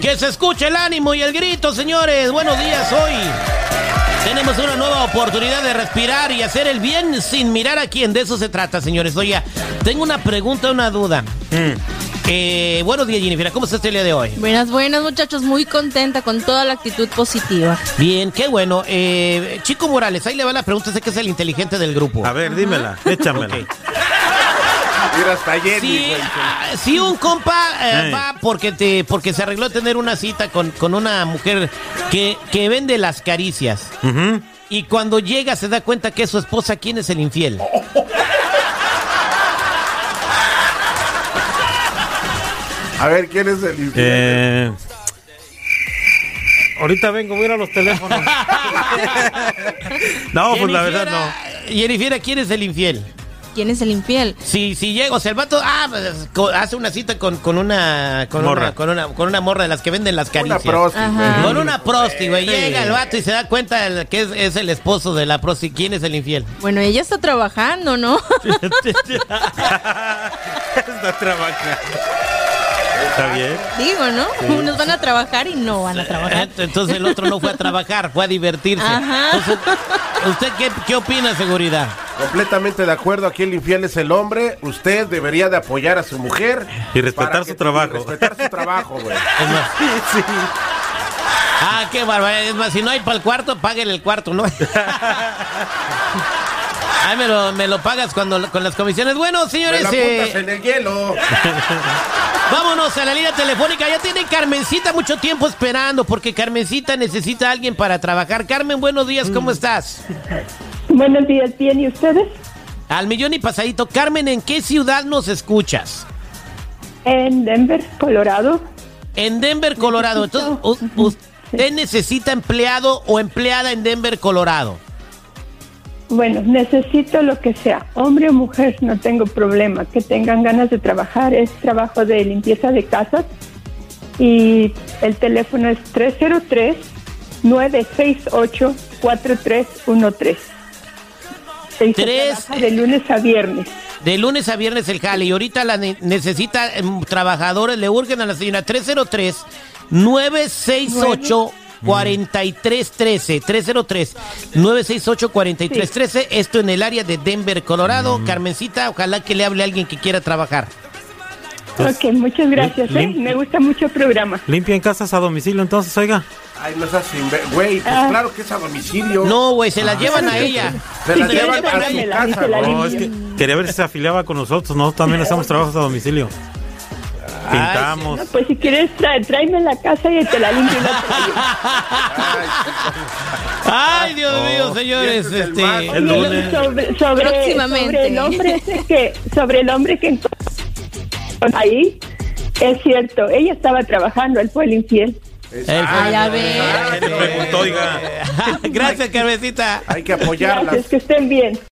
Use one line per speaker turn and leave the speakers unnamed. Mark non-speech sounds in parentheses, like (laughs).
Que se escuche el ánimo y el grito, señores. Buenos días hoy. Tenemos una nueva oportunidad de respirar y hacer el bien sin mirar a quién. De eso se trata, señores. Oye, tengo una pregunta, una duda. Eh, buenos días, Jennifer. ¿Cómo está el día de hoy?
Buenas, buenas, muchachos. Muy contenta con toda la actitud positiva.
Bien, qué bueno. Eh, Chico Morales, ahí le va la pregunta. Sé que es el inteligente del grupo.
A ver, dímela, échamela.
Mira, hasta güey.
ah, si un compa eh, va porque te porque se arregló a tener una cita con, con una mujer que, que vende las caricias y cuando llega se da cuenta que es su esposa, ¿quién es el infiel?
A ver, ¿quién es el infiel?
Eh, ahorita vengo, voy a ir a los teléfonos. (laughs) no, pues la verdad no.
Jennifer, ¿quién es el infiel?
¿Quién es el infiel?
Si, si llega, o sea, el vato ah, pues, hace una cita con, con una con
Morra.
una con una con una morra de las que venden las
Una
caricias.
prosti,
Ajá.
güey.
Con una prosti, güey.
Sí.
Llega el vato y se da cuenta que es, es el esposo de la prosti. ¿Quién es el infiel?
Bueno, ella está trabajando, ¿no? (laughs)
Está trabajando. Está bien.
Digo, ¿no? Unos (laughs) van a trabajar y no van a trabajar.
Entonces el otro no fue a trabajar, fue a divertirse.
Ajá.
Entonces, ¿Usted qué, qué opina, seguridad?
Completamente de acuerdo, aquí el infiel es el hombre. Usted debería de apoyar a su mujer.
Y respetar su
que-
trabajo.
y respetar su trabajo, güey.
Es más, (laughs) Ah, qué barbaridad. Es más, si no hay para el cuarto, páguele el cuarto, ¿no? (laughs) Ay, me lo, me lo pagas cuando con las comisiones. Bueno,
Me
señores,
lo apuntas
eh,
en el hielo.
Vámonos a la línea telefónica. Ya tiene Carmencita mucho tiempo esperando porque Carmencita necesita a alguien para trabajar. Carmen, buenos días, ¿cómo estás?
Buenos días, bien, ¿y ustedes?
Al millón y pasadito. Carmen, ¿en qué ciudad nos escuchas?
En Denver, Colorado.
En Denver, Colorado. Entonces, ¿usted necesita empleado o empleada en Denver, Colorado?
Bueno, necesito lo que sea, hombre o mujer, no tengo problema. Que tengan ganas de trabajar, es trabajo de limpieza de casas. Y el teléfono es 303-968-4313. Se dice,
Tres-
de lunes a viernes.
De lunes a viernes el jale. Y ahorita la ne- necesita em, trabajadores. Le urgen a la señora 303 968 4313 303 968 4313 Esto en el área de Denver, Colorado. Carmencita, ojalá que le hable a alguien que quiera trabajar.
Entonces,
ok, muchas gracias. ¿eh? Me gusta mucho el programa.
Limpian casas a domicilio, entonces, oiga.
Ay, no seas Güey, pues
Ah.
claro que es a domicilio.
No, güey, se la llevan a ella.
Se la llevan a su casa.
No, es que quería ver si se afiliaba con nosotros. Nosotros también hacemos trabajos a domicilio. Pintamos.
No, pues si quieres, tra- tráeme la casa y te la limpio. y la traigo. (laughs)
Ay, Dios mío, señores. Este,
El lunes.
sobre, sobre,
Próximamente.
sobre el hombre ese que sobre el hombre que ahí es cierto ella estaba trabajando él fue el infiel
el-
Ay, a ver.
¿Quién le preguntó, oiga? (laughs)
Gracias, Carmencita.
Hay que apoyarlas.
gracias que estén bien